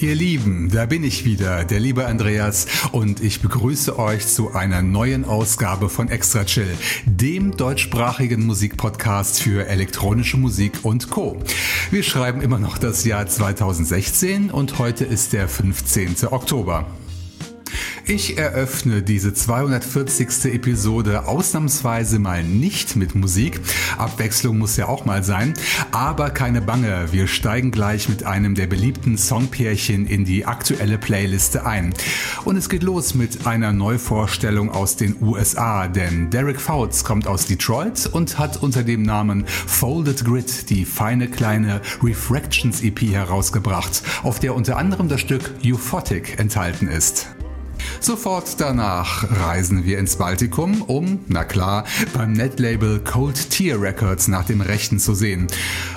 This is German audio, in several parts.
Ihr Lieben, da bin ich wieder, der liebe Andreas, und ich begrüße euch zu einer neuen Ausgabe von Extra Chill, dem deutschsprachigen Musikpodcast für elektronische Musik und Co. Wir schreiben immer noch das Jahr 2016 und heute ist der 15. Oktober. Ich eröffne diese 240. Episode ausnahmsweise mal nicht mit Musik. Abwechslung muss ja auch mal sein. Aber keine Bange, wir steigen gleich mit einem der beliebten Songpärchen in die aktuelle Playliste ein. Und es geht los mit einer Neuvorstellung aus den USA, denn Derek Fouts kommt aus Detroit und hat unter dem Namen Folded Grid die feine kleine Refractions EP herausgebracht, auf der unter anderem das Stück Euphotic enthalten ist. Sofort danach reisen wir ins Baltikum, um, na klar, beim Netlabel Cold Tier Records nach dem Rechten zu sehen.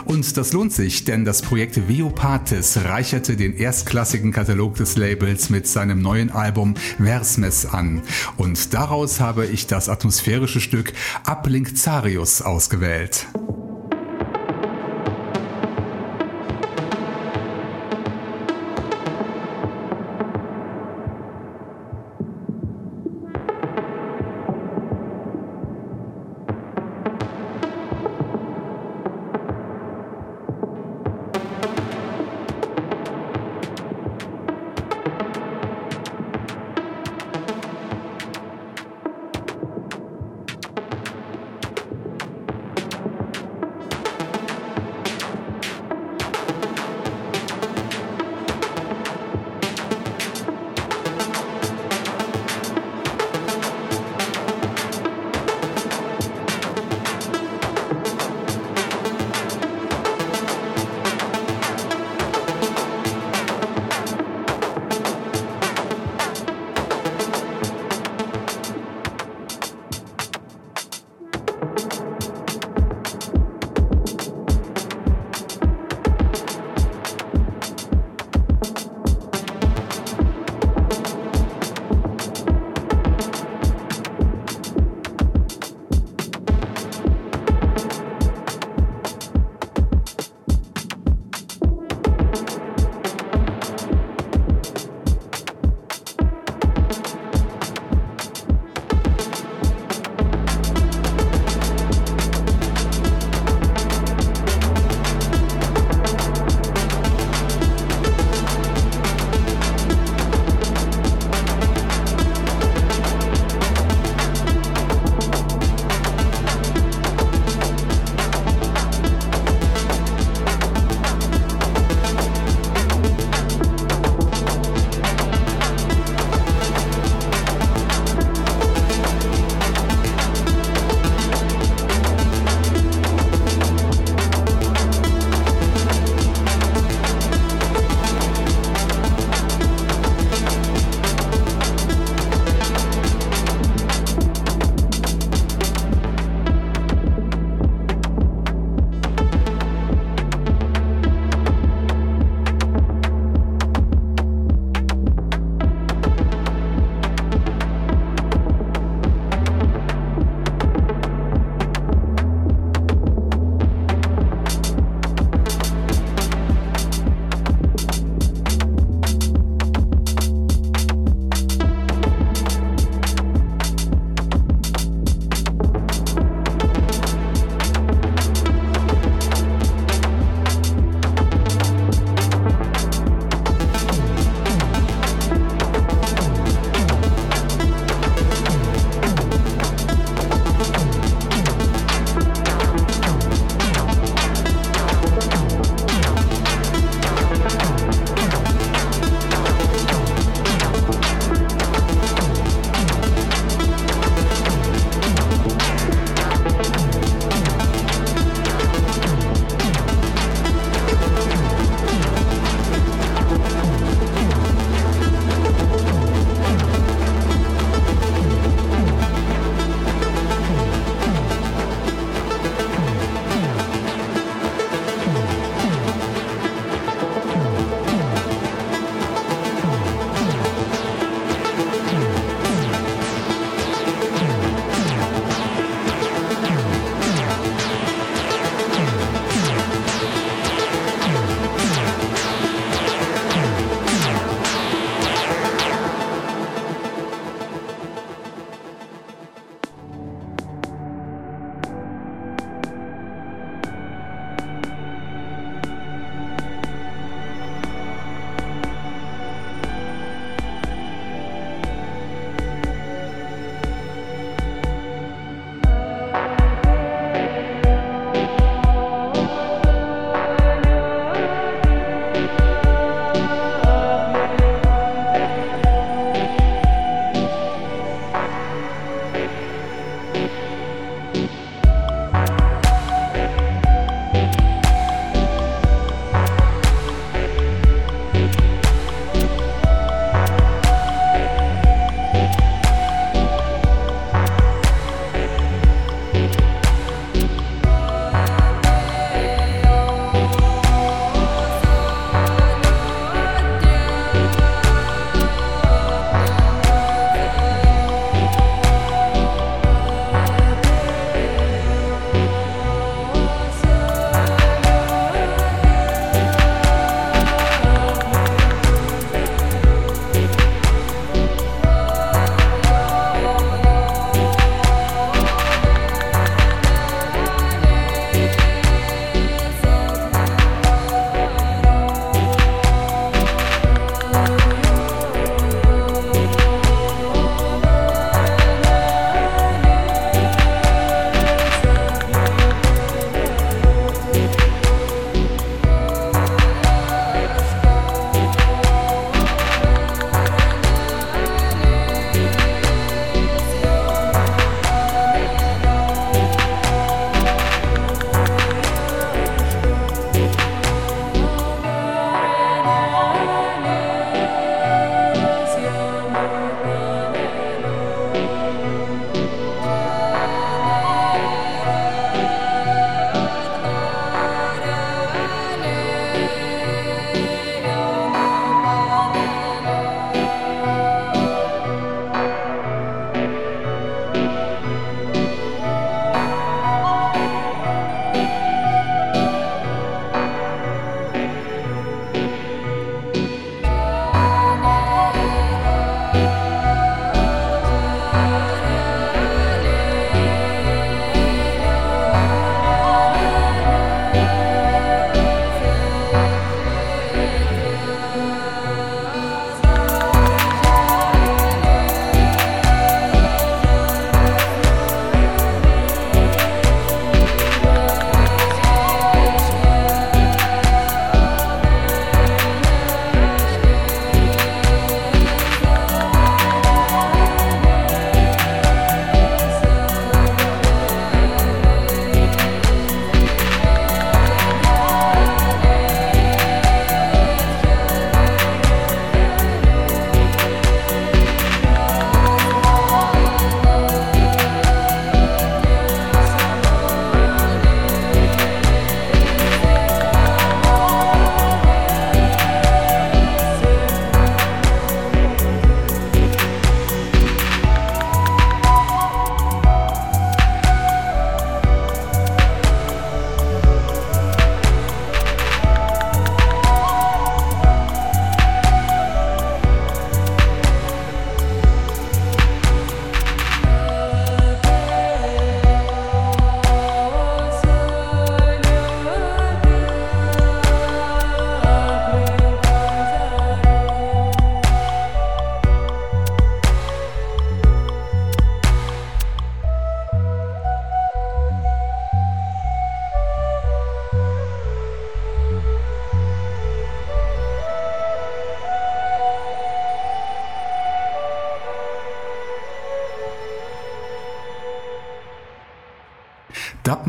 Und das lohnt sich, denn das Projekt Veopatis reicherte den erstklassigen Katalog des Labels mit seinem neuen Album Versmes an. Und daraus habe ich das atmosphärische Stück Uplink Zarius ausgewählt.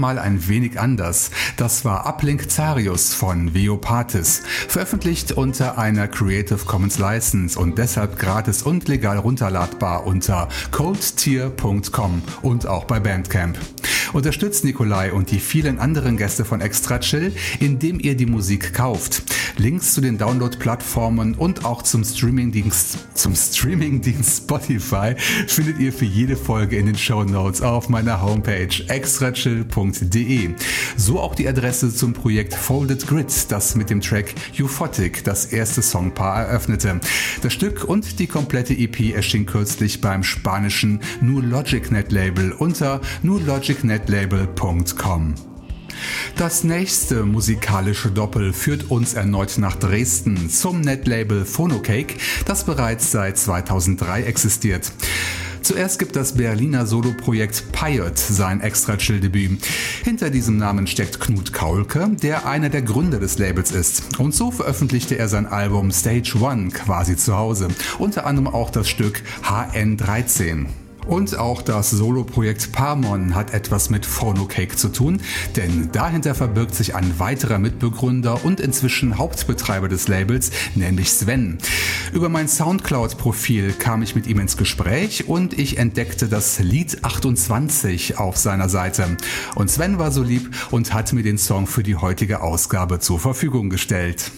Mal ein wenig anders. Das war Uplink Zarius von Veopatis, veröffentlicht unter einer Creative Commons License und deshalb gratis und legal runterladbar unter coldtier.com und auch bei Bandcamp. Unterstützt Nikolai und die vielen anderen Gäste von Extra Chill, indem ihr die Musik kauft. Links zu den Download-Plattformen und auch zum Streaming-Dienst zum Streaming-Dienst Spotify findet ihr für jede Folge in den Show Notes auf meiner Homepage extrachill.de. So auch die Adresse zum Projekt Folded Grid, das mit dem Track Euphotic das erste Songpaar eröffnete. Das Stück und die komplette EP erschien kürzlich beim spanischen New Logic Net Label unter newlogicnetlabel.com. Das nächste musikalische Doppel führt uns erneut nach Dresden zum Netlabel Phonocake, das bereits seit 2003 existiert. Zuerst gibt das Berliner Soloprojekt Piot sein Extra-Chill-Debüt. Hinter diesem Namen steckt Knut Kaulke, der einer der Gründer des Labels ist. Und so veröffentlichte er sein Album Stage One quasi zu Hause. Unter anderem auch das Stück HN13. Und auch das Soloprojekt Parmon hat etwas mit Phonocake zu tun, denn dahinter verbirgt sich ein weiterer Mitbegründer und inzwischen Hauptbetreiber des Labels, nämlich Sven. Über mein Soundcloud-Profil kam ich mit ihm ins Gespräch und ich entdeckte das Lied 28 auf seiner Seite. Und Sven war so lieb und hat mir den Song für die heutige Ausgabe zur Verfügung gestellt.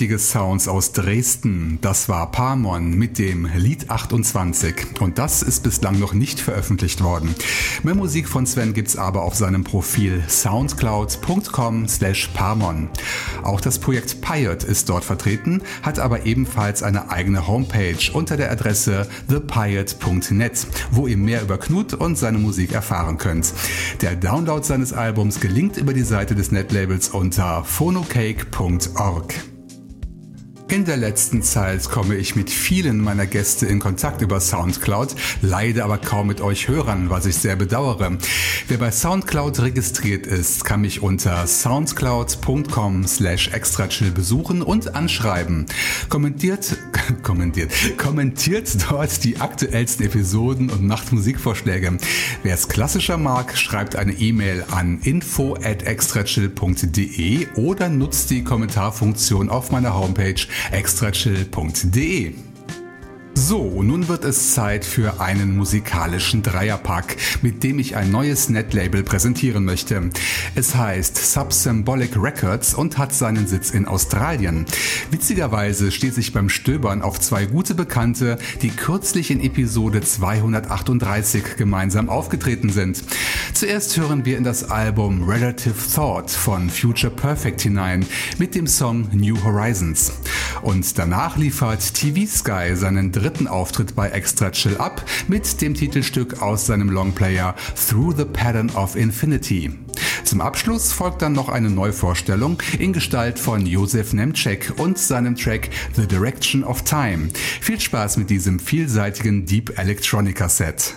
Vielschichtige Sounds aus Dresden. Das war Parmon mit dem Lied 28 und das ist bislang noch nicht veröffentlicht worden. Mehr Musik von Sven gibt's aber auf seinem Profil soundcloud.com slash Parmon. Auch das Projekt Piot ist dort vertreten, hat aber ebenfalls eine eigene Homepage unter der Adresse thepiot.net, wo ihr mehr über Knut und seine Musik erfahren könnt. Der Download seines Albums gelingt über die Seite des Netlabels unter phonocake.org. In der letzten Zeit komme ich mit vielen meiner Gäste in Kontakt über Soundcloud, leide aber kaum mit euch Hörern, was ich sehr bedauere. Wer bei Soundcloud registriert ist, kann mich unter soundcloud.com slash extrachill besuchen und anschreiben. Kommentiert, kommentiert, kommentiert dort die aktuellsten Episoden und macht Musikvorschläge. Wer es klassischer mag, schreibt eine E-Mail an info at extrachill.de oder nutzt die Kommentarfunktion auf meiner Homepage extrachill.de. So, nun wird es Zeit für einen musikalischen Dreierpack, mit dem ich ein neues Netlabel präsentieren möchte. Es heißt Subsymbolic Records und hat seinen Sitz in Australien. Witzigerweise steht sich beim Stöbern auf zwei gute Bekannte, die kürzlich in Episode 238 gemeinsam aufgetreten sind. Zuerst hören wir in das Album Relative Thought von Future Perfect hinein mit dem Song New Horizons. Und danach liefert TV Sky seinen dritten Auftritt bei Extra Chill Up mit dem Titelstück aus seinem Longplayer Through the Pattern of Infinity. Zum Abschluss folgt dann noch eine Neuvorstellung in Gestalt von Josef Nemcek und seinem Track The Direction of Time. Viel Spaß mit diesem vielseitigen Deep Electronica Set.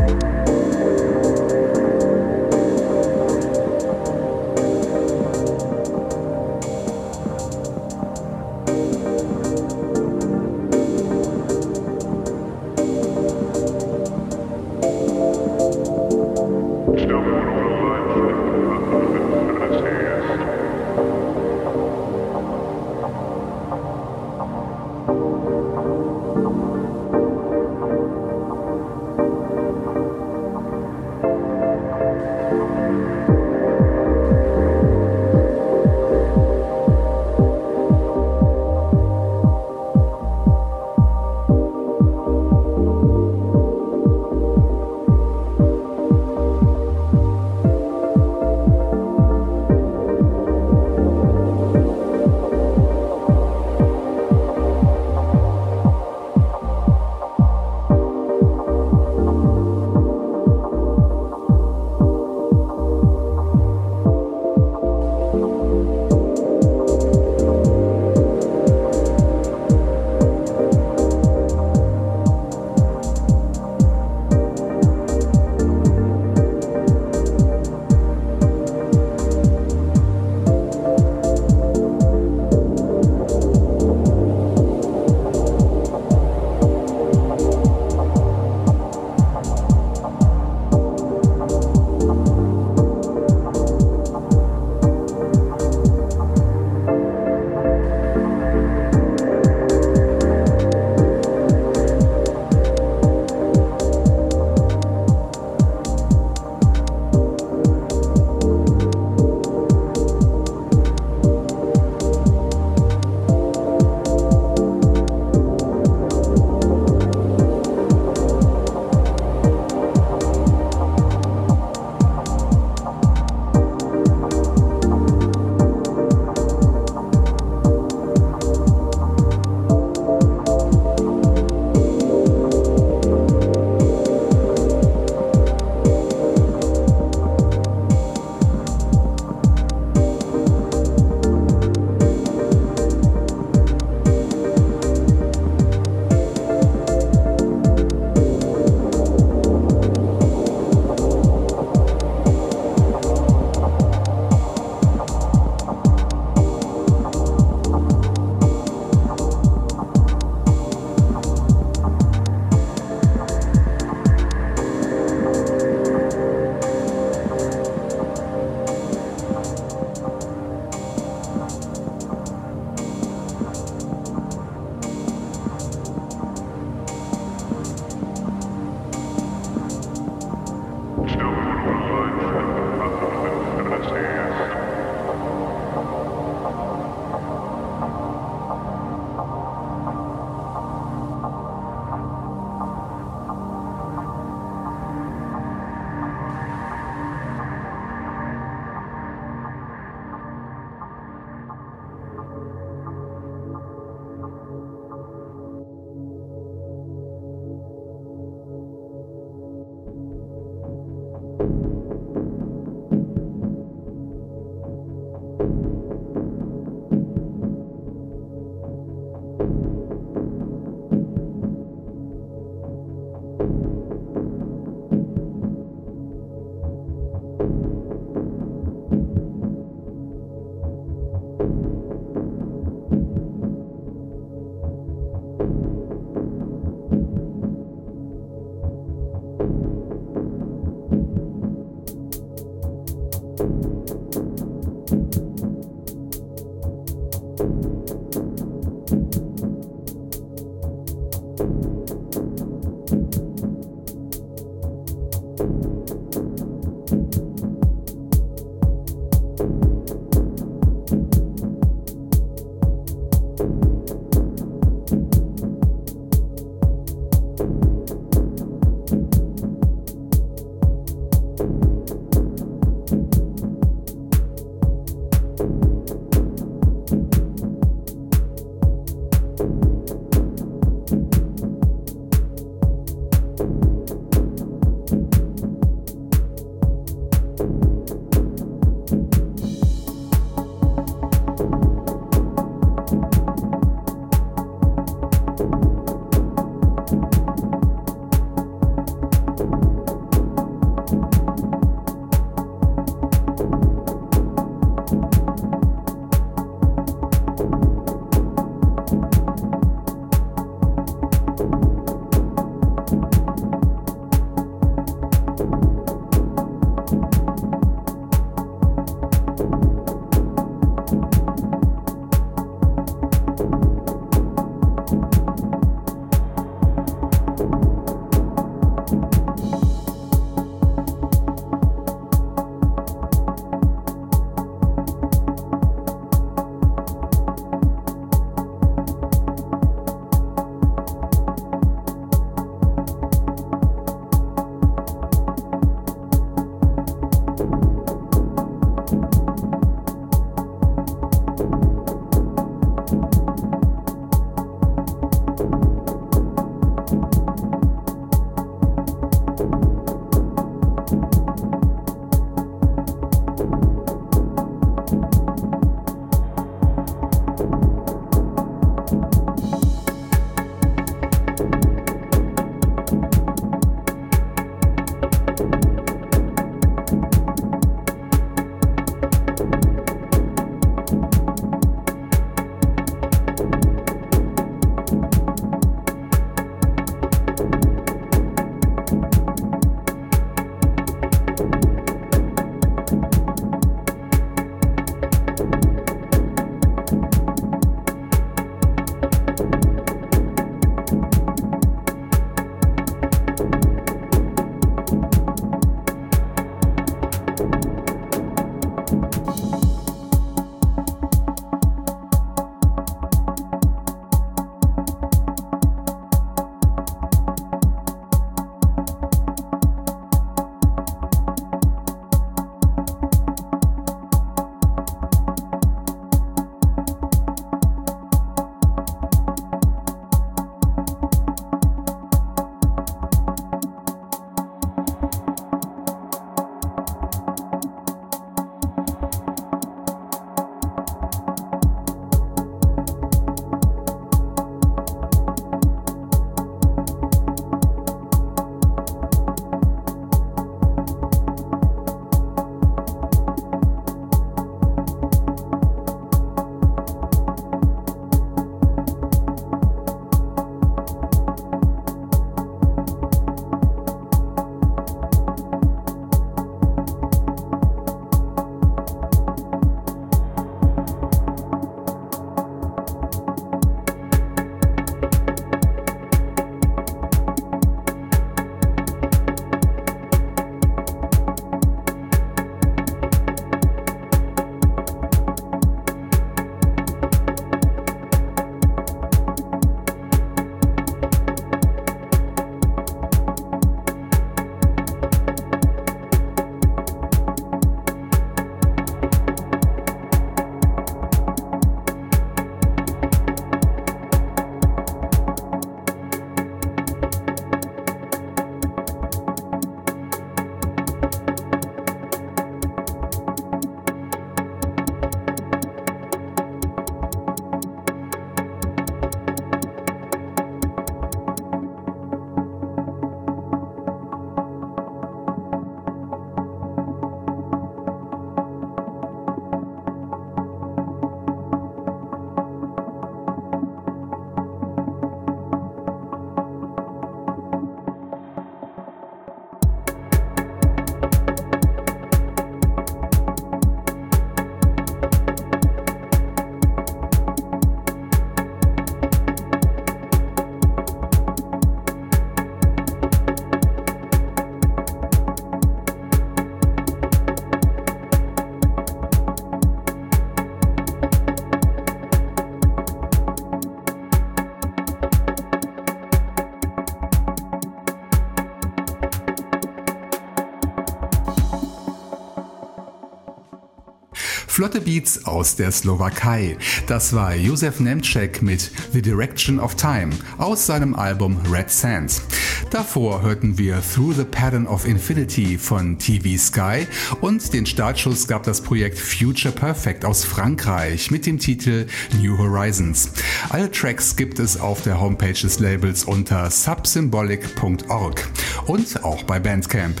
Flotte Beats aus der Slowakei. Das war Josef Nemcek mit The Direction of Time aus seinem Album Red Sands. Davor hörten wir Through the Pattern of Infinity von TV Sky und den Startschuss gab das Projekt Future Perfect aus Frankreich mit dem Titel New Horizons. Alle Tracks gibt es auf der Homepage des Labels unter subsymbolic.org und auch bei Bandcamp.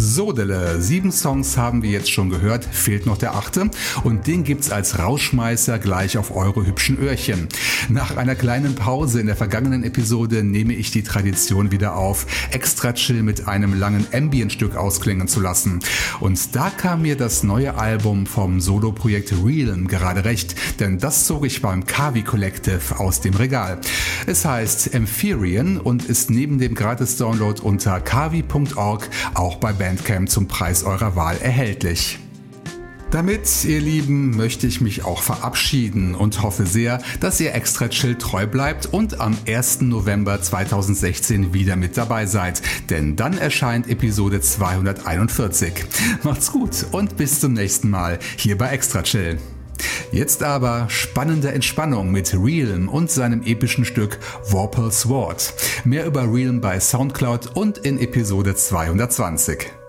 Sodele, sieben Songs haben wir jetzt schon gehört, fehlt noch der achte und den gibt's als Rauschmeißer gleich auf eure hübschen Öhrchen. Nach einer kleinen Pause in der vergangenen Episode nehme ich die Tradition wieder auf, extra chill mit einem langen Ambient-Stück ausklingen zu lassen. Und da kam mir das neue Album vom Solo-Projekt Realm gerade recht, denn das zog ich beim Kavi Collective aus dem Regal. Es heißt Emphirian und ist neben dem Gratis-Download unter kavi.org auch bei Band Bandcamp zum Preis eurer Wahl erhältlich. Damit, ihr Lieben, möchte ich mich auch verabschieden und hoffe sehr, dass ihr extra chill treu bleibt und am 1. November 2016 wieder mit dabei seid, denn dann erscheint Episode 241. Macht's gut und bis zum nächsten Mal hier bei Extra Chill. Jetzt aber spannende Entspannung mit Realm und seinem epischen Stück Vorpal Sword. Mehr über Realm bei Soundcloud und in Episode 220.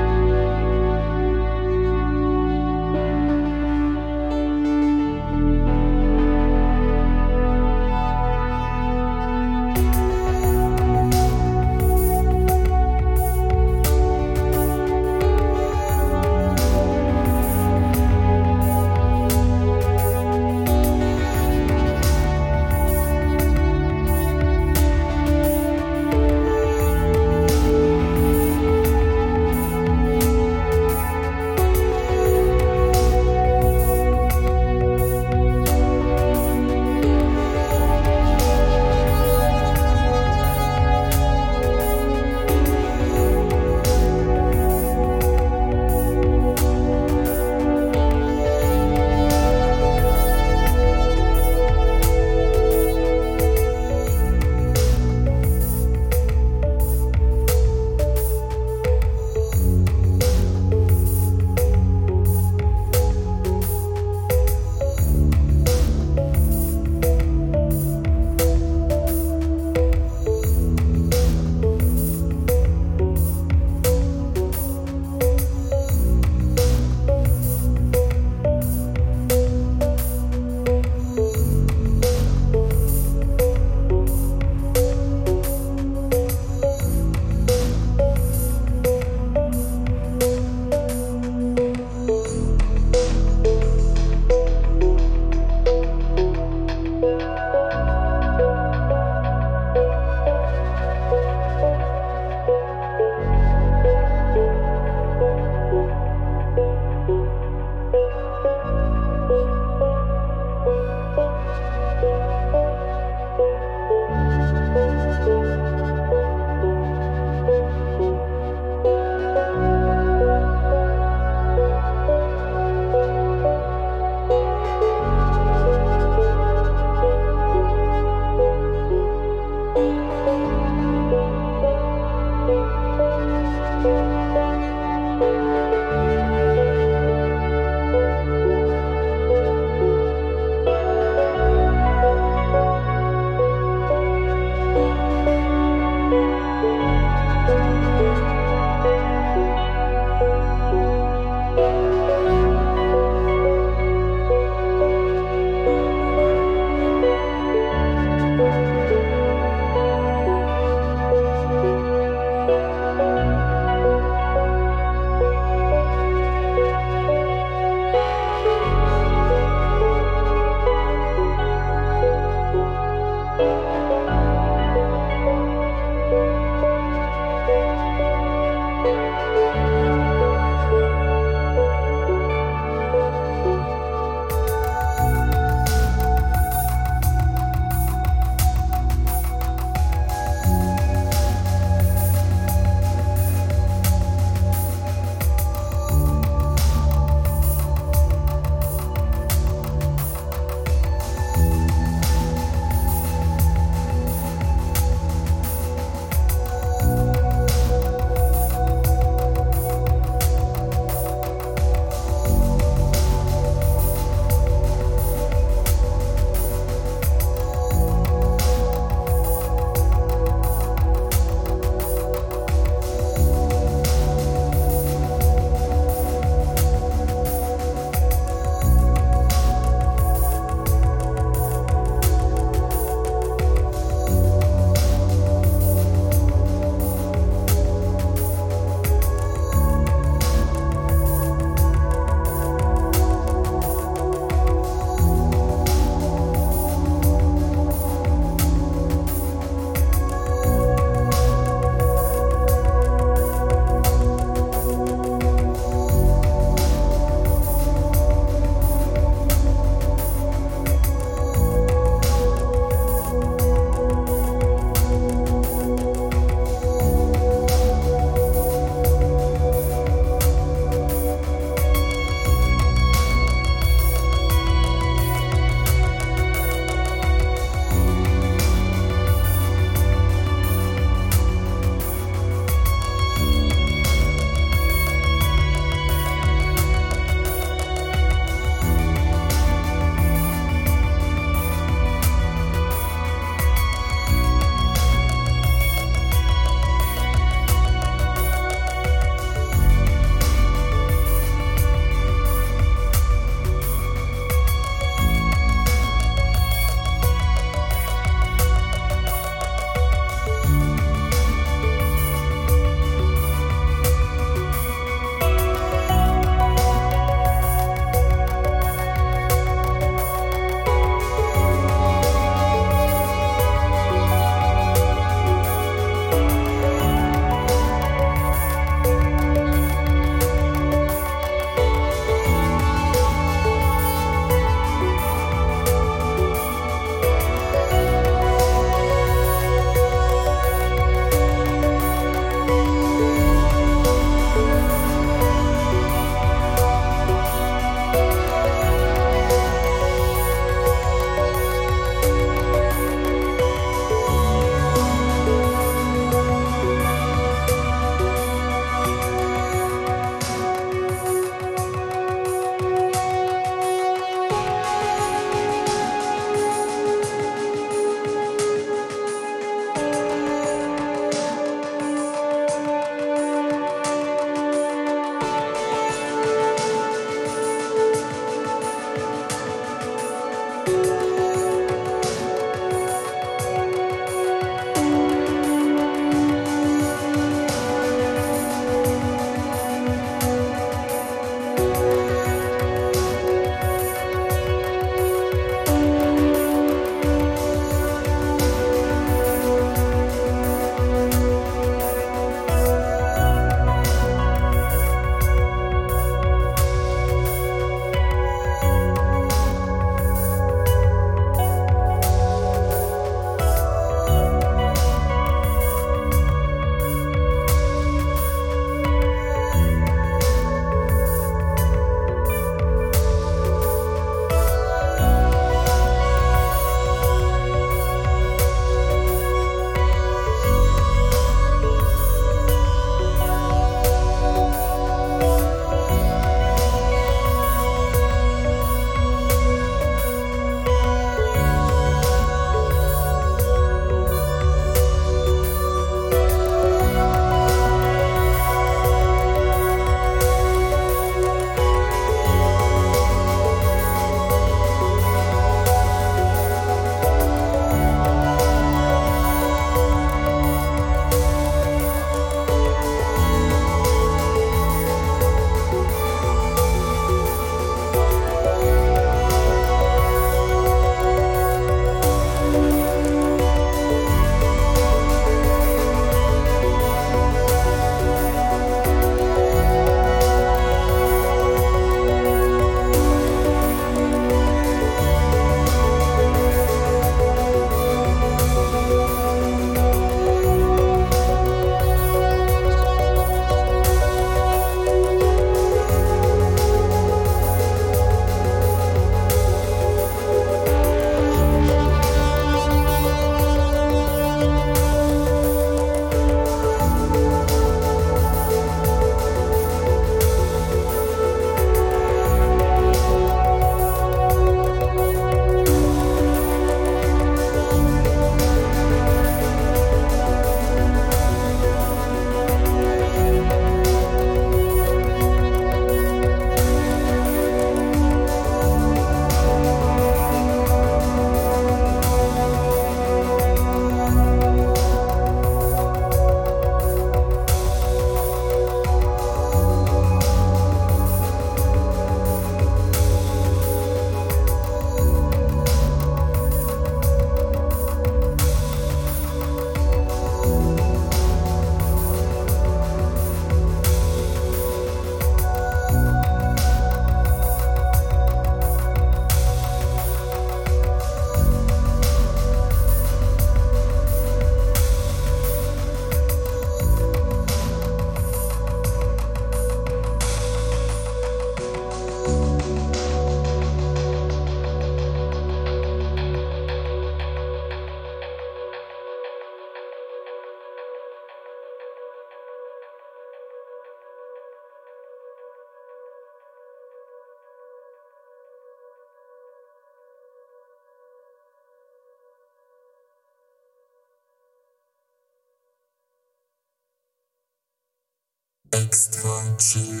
Extra chill.